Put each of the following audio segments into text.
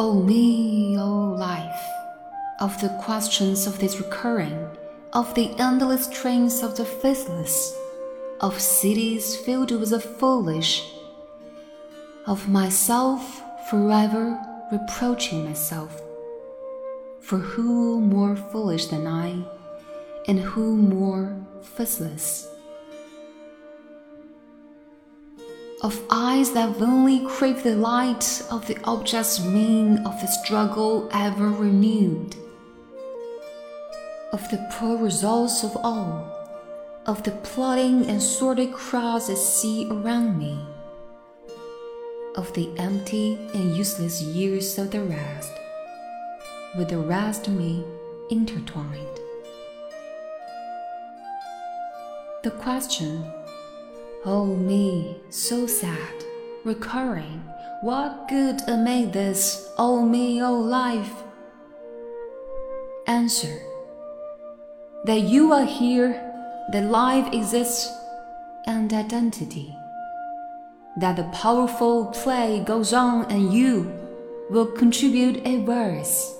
O me, O life, of the questions of this recurring, of the endless trains of the faithless, of cities filled with the foolish, of myself forever reproaching myself. For who more foolish than I, and who more faithless? Of eyes that vainly crave the light of the object's mean of the struggle ever renewed, of the poor results of all, of the plotting and sordid crowds I see around me, of the empty and useless years of the rest, with the rest of me intertwined. The question Oh me, so sad, recurring, what good amid this, oh me, oh life? Answer that you are here, that life exists, and identity. That the powerful play goes on and you will contribute a verse.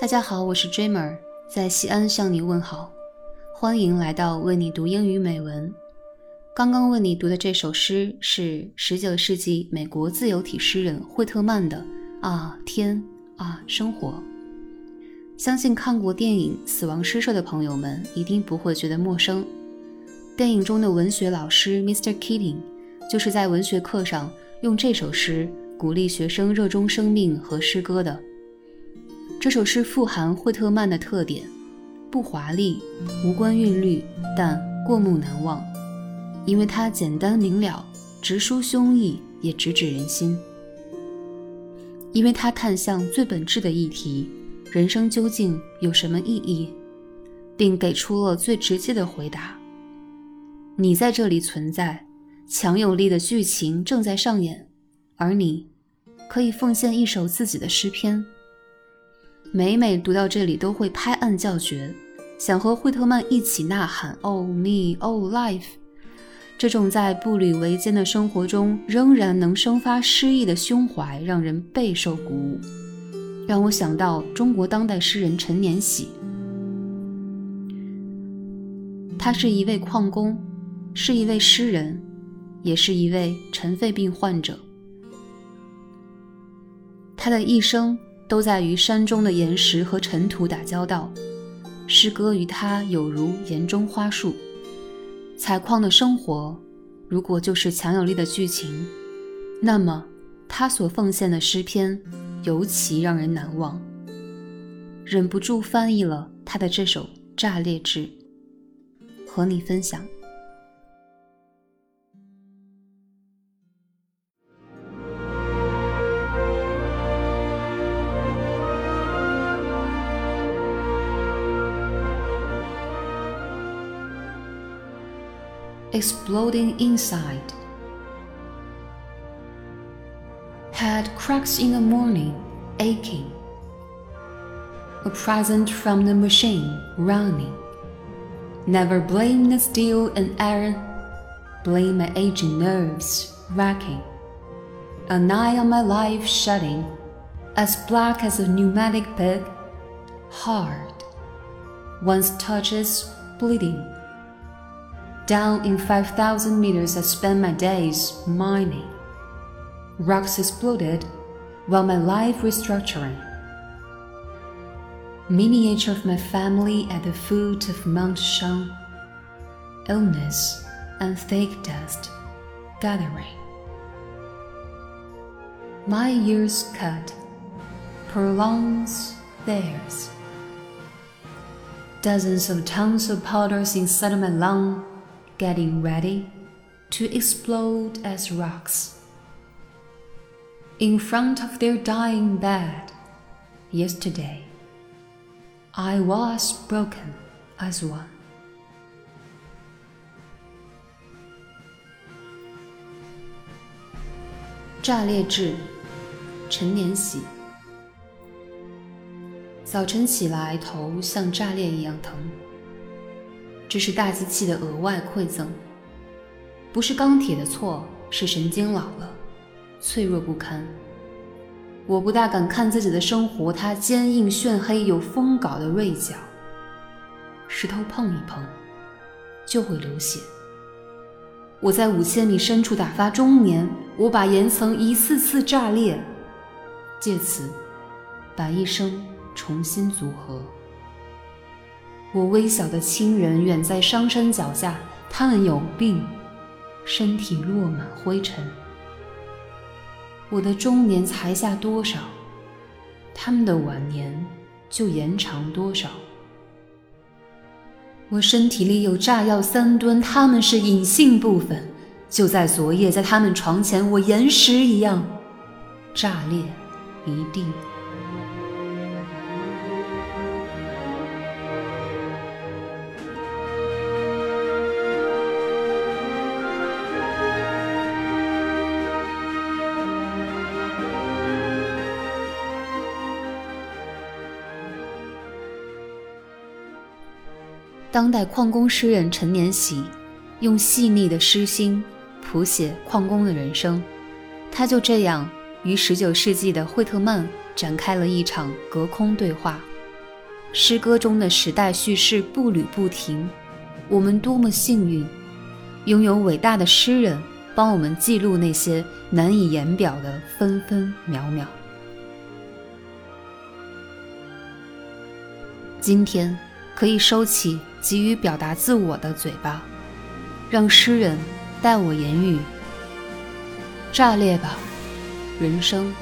大家好，我是 Dreamer，在西安向你问好，欢迎来到为你读英语美文。刚刚为你读的这首诗是19世纪美国自由体诗人惠特曼的《啊天啊生活》。相信看过电影《死亡诗社》的朋友们一定不会觉得陌生。电影中的文学老师 Mr. Keating 就是在文学课上用这首诗鼓励学生热衷生命和诗歌的。这首诗富含惠特曼的特点，不华丽，无关韵律，但过目难忘，因为它简单明了，直抒胸臆，也直指人心。因为它探向最本质的议题：人生究竟有什么意义，并给出了最直接的回答。你在这里存在，强有力的剧情正在上演，而你，可以奉献一首自己的诗篇。每每读到这里，都会拍案叫绝，想和惠特曼一起呐喊：“Oh me, oh life！” 这种在步履维艰的生活中仍然能生发诗意的胸怀，让人备受鼓舞，让我想到中国当代诗人陈年喜。他是一位矿工，是一位诗人，也是一位尘肺病患者。他的一生。都在与山中的岩石和尘土打交道，诗歌与他有如岩中花树。采矿的生活，如果就是强有力的剧情，那么他所奉献的诗篇尤其让人难忘。忍不住翻译了他的这首《炸裂志》，和你分享。Exploding inside. Head cracks in the morning, aching. A present from the machine, running. Never blame the steel and iron, blame my aging nerves, racking. An eye on my life shutting, as black as a pneumatic pig, hard. Once touches, bleeding down in 5,000 meters, I spent my days mining. Rocks exploded while my life restructuring. Miniature of my family at the foot of Mount Shang. Illness and thick dust gathering. My years cut prolongs theirs. Dozens of tons of powders inside my lung getting ready to explode as rocks. In front of their dying bed, yesterday, I was broken as one. 炸裂志，陈年喜。 早晨起来，头像炸裂一样疼。 这是大机器的额外馈赠，不是钢铁的错，是神经老了，脆弱不堪。我不大敢看自己的生活，它坚硬、炫黑、有锋镐的锐角。石头碰一碰，就会流血。我在五千米深处打发中年，我把岩层一次次炸裂，借此把一生重新组合。我微小的亲人远在商山脚下，他们有病，身体落满灰尘。我的中年才下多少，他们的晚年就延长多少。我身体里有炸药三吨，他们是隐性部分。就在昨夜，在他们床前，我岩石一样炸裂一地。当代矿工诗人陈年喜用细腻的诗心谱写矿工的人生，他就这样与19世纪的惠特曼展开了一场隔空对话。诗歌中的时代叙事步履不停，我们多么幸运，拥有伟大的诗人帮我们记录那些难以言表的分分秒秒。今天可以收起。急于表达自我的嘴巴，让诗人代我言语。炸裂吧，人生！